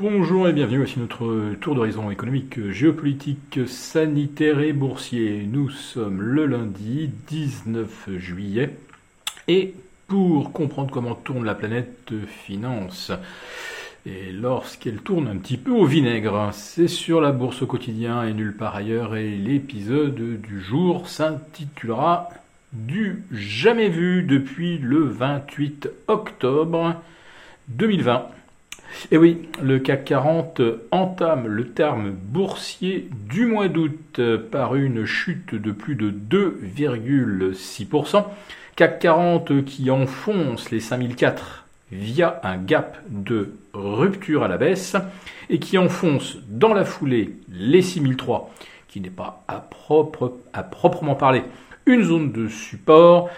Bonjour et bienvenue, voici notre tour d'horizon économique, géopolitique, sanitaire et boursier. Nous sommes le lundi 19 juillet et pour comprendre comment tourne la planète finance, et lorsqu'elle tourne un petit peu au vinaigre, c'est sur la bourse au quotidien et nulle part ailleurs et l'épisode du jour s'intitulera Du jamais vu depuis le 28 octobre 2020. Et oui, le CAC 40 entame le terme boursier du mois d'août par une chute de plus de 2,6%. CAC 40 qui enfonce les 5004 via un gap de rupture à la baisse et qui enfonce dans la foulée les 6003 qui n'est pas à, à proprement parler une zone de support.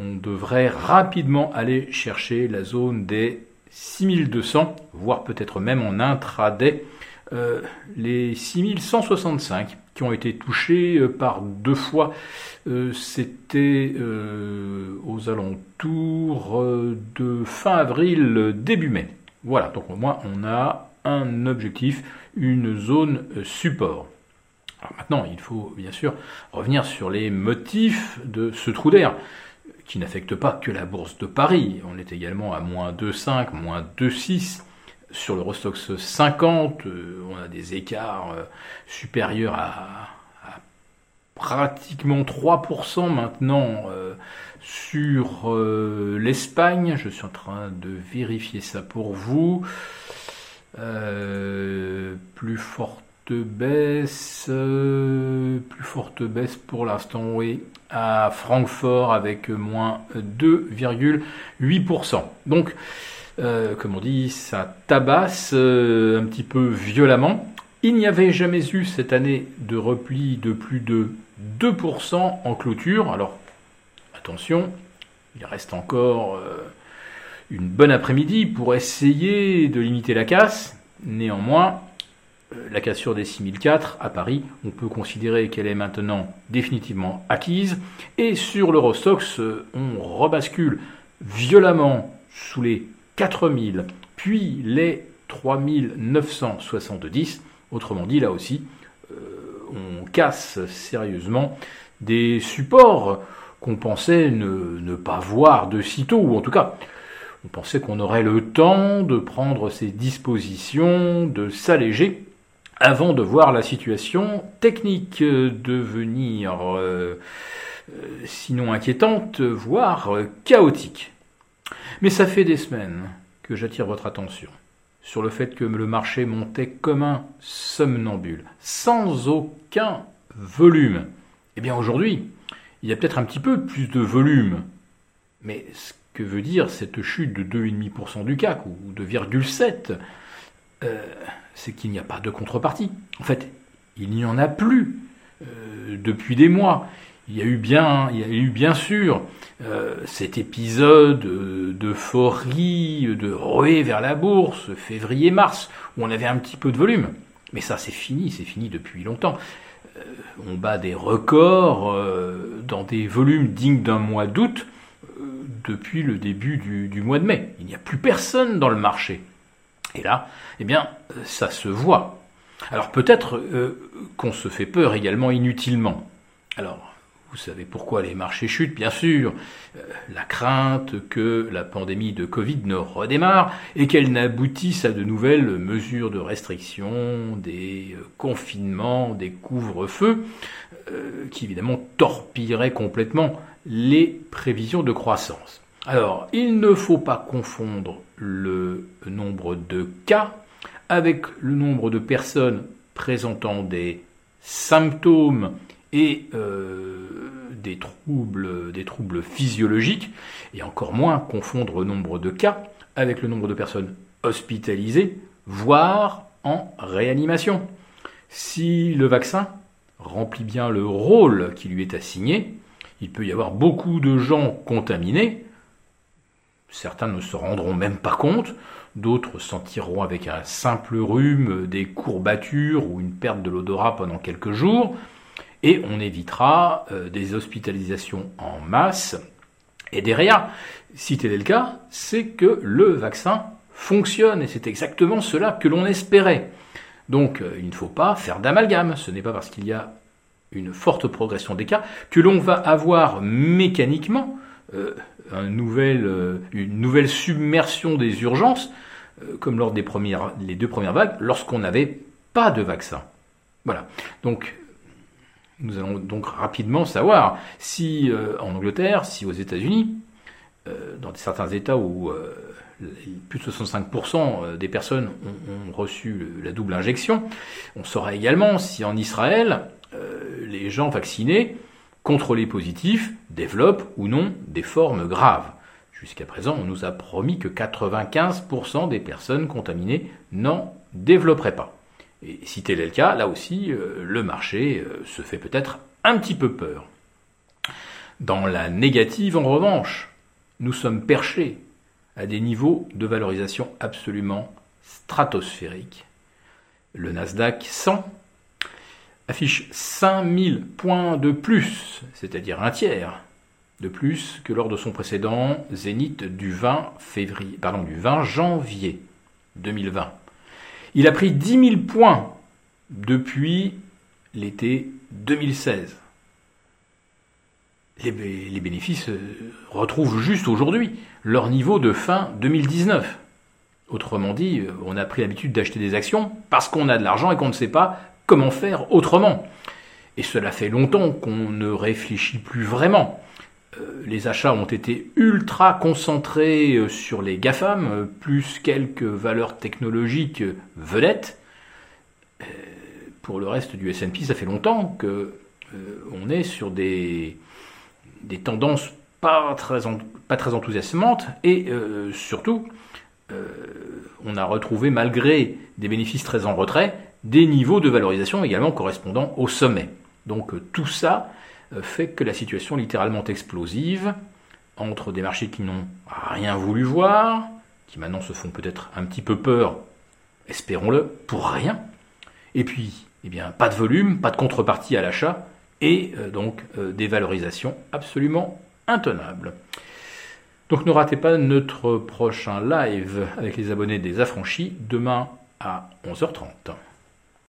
On devrait rapidement aller chercher la zone des 6200, voire peut-être même en intraday, euh, les 6165 qui ont été touchés euh, par deux fois. Euh, c'était aux alentours de fin avril, début mai. Voilà, donc au moins on a un objectif, une zone support. Alors maintenant, il faut bien sûr revenir sur les motifs de ce trou d'air qui n'affecte pas que la bourse de Paris. On est également à moins 2,5, moins 2,6. Sur le Rostox 50, euh, on a des écarts euh, supérieurs à, pratiquement 3% maintenant euh, sur l'Espagne. Je suis en train de vérifier ça pour vous. plus forte baisse, plus forte baisse pour l'instant, oui, à Francfort avec moins 2,8%. Donc, euh, comme on dit, ça tabasse euh, un petit peu violemment. Il n'y avait jamais eu cette année de repli de plus de 2% en clôture. Alors, attention, il reste encore euh, une bonne après-midi pour essayer de limiter la casse. Néanmoins, la cassure des 6004 à Paris, on peut considérer qu'elle est maintenant définitivement acquise. Et sur l'Eurostox, on rebascule violemment sous les 4000, puis les 3970. Autrement dit, là aussi, euh, on casse sérieusement des supports qu'on pensait ne, ne, pas voir de sitôt, ou en tout cas, on pensait qu'on aurait le temps de prendre ses dispositions, de s'alléger avant de voir la situation technique devenir euh, euh, sinon inquiétante, voire chaotique. Mais ça fait des semaines que j'attire votre attention sur le fait que le marché montait comme un somnambule, sans aucun volume. Eh bien aujourd'hui, il y a peut-être un petit peu plus de volume. Mais ce que veut dire cette chute de 2,5% du CAC ou de 2,7 euh, c'est qu'il n'y a pas de contrepartie. En fait, il n'y en a plus euh, depuis des mois. Il y a eu bien, il y a eu bien sûr euh, cet épisode d'euphorie, de ruée vers la bourse, février-mars, où on avait un petit peu de volume. Mais ça, c'est fini, c'est fini depuis longtemps. on bat des records dans des volumes dignes d'un mois d'août depuis le début du mois de mai. Il n'y a plus personne dans le marché. Et là, eh bien, ça se voit. Alors peut-être euh, qu'on se fait peur également inutilement. Alors, vous savez pourquoi les marchés chutent, bien sûr. Euh, la crainte que la pandémie de Covid ne redémarre et qu'elle n'aboutisse à de nouvelles mesures de restriction, des euh, confinements, des couvre-feux, qui évidemment torpilleraient complètement les prévisions de croissance. Alors, il ne faut pas confondre le nombre de cas avec le nombre de personnes présentant des symptômes et euh, des, troubles, des troubles physiologiques, et encore moins confondre le nombre de cas avec le nombre de personnes hospitalisées, voire en réanimation. Si le vaccin remplit bien le rôle qui lui est assigné, il peut y avoir beaucoup de gens contaminés, Certains ne se rendront même pas compte, d'autres sentiront avec un simple rhume des courbatures ou une perte de l'odorat pendant quelques jours, et on évitera euh, des hospitalisations en masse. Et derrière, si tel est le cas, c'est que le vaccin fonctionne, et c'est exactement cela que l'on espérait. Donc il ne faut pas faire d'amalgame, ce n'est pas parce qu'il y a une forte progression des cas que l'on va avoir mécaniquement un nouvel, une nouvelle submersion des urgences, comme lors des premières, les deux premières vagues, lorsqu'on n'avait pas de vaccin. Voilà. Donc nous allons donc rapidement savoir si euh, en Angleterre, si aux États-Unis, euh, dans certains États où euh, plus de 65% des personnes ont, reçu la double injection, on saura également si en Israël, les gens vaccinés, contrôlés positifs, développent ou non des formes graves. Jusqu'à présent, on nous a promis que 95% des personnes contaminées n'en développeraient pas. Et si tel est le cas, là aussi, euh, le marché euh, se fait peut-être un petit peu peur. Dans la négative, en revanche, nous sommes perchés à des niveaux de valorisation absolument stratosphériques. Le Nasdaq 100 affiche 5000 points de plus, c'est-à-dire un tiers de plus que lors de son précédent zénith du 20, février, pardon, du 20 janvier 2020. Il a pris 10 000 points depuis l'été 2016. Les, bénéfices euh, retrouvent juste aujourd'hui leur niveau de fin 2019. Autrement dit, euh, on a pris l'habitude d'acheter des actions parce qu'on a de l'argent et qu'on ne sait pas comment faire autrement. Et cela fait longtemps qu'on ne réfléchit plus vraiment. Euh, les achats ont été ultra concentrés euh, sur les GAFAM, euh, plus quelques valeurs technologiques vedettes. Pour le reste du S&P, ça fait longtemps que on est sur des, tendances pas très enthousiasmantes et surtout, on a retrouvé, malgré des bénéfices très en retrait, des niveaux de valorisation également correspondant au sommet. Donc tout ça euh, fait que la situation littéralement explosive entre des marchés qui n'ont rien voulu voir, qui maintenant se font peut-être un petit peu peur, espérons-le, pour rien, et puis, eh bien, pas de volume, pas de contrepartie à l'achat, et euh, donc euh, des valorisations absolument intenables. Donc ne ratez pas notre prochain live avec les abonnés des affranchis demain à 11h30.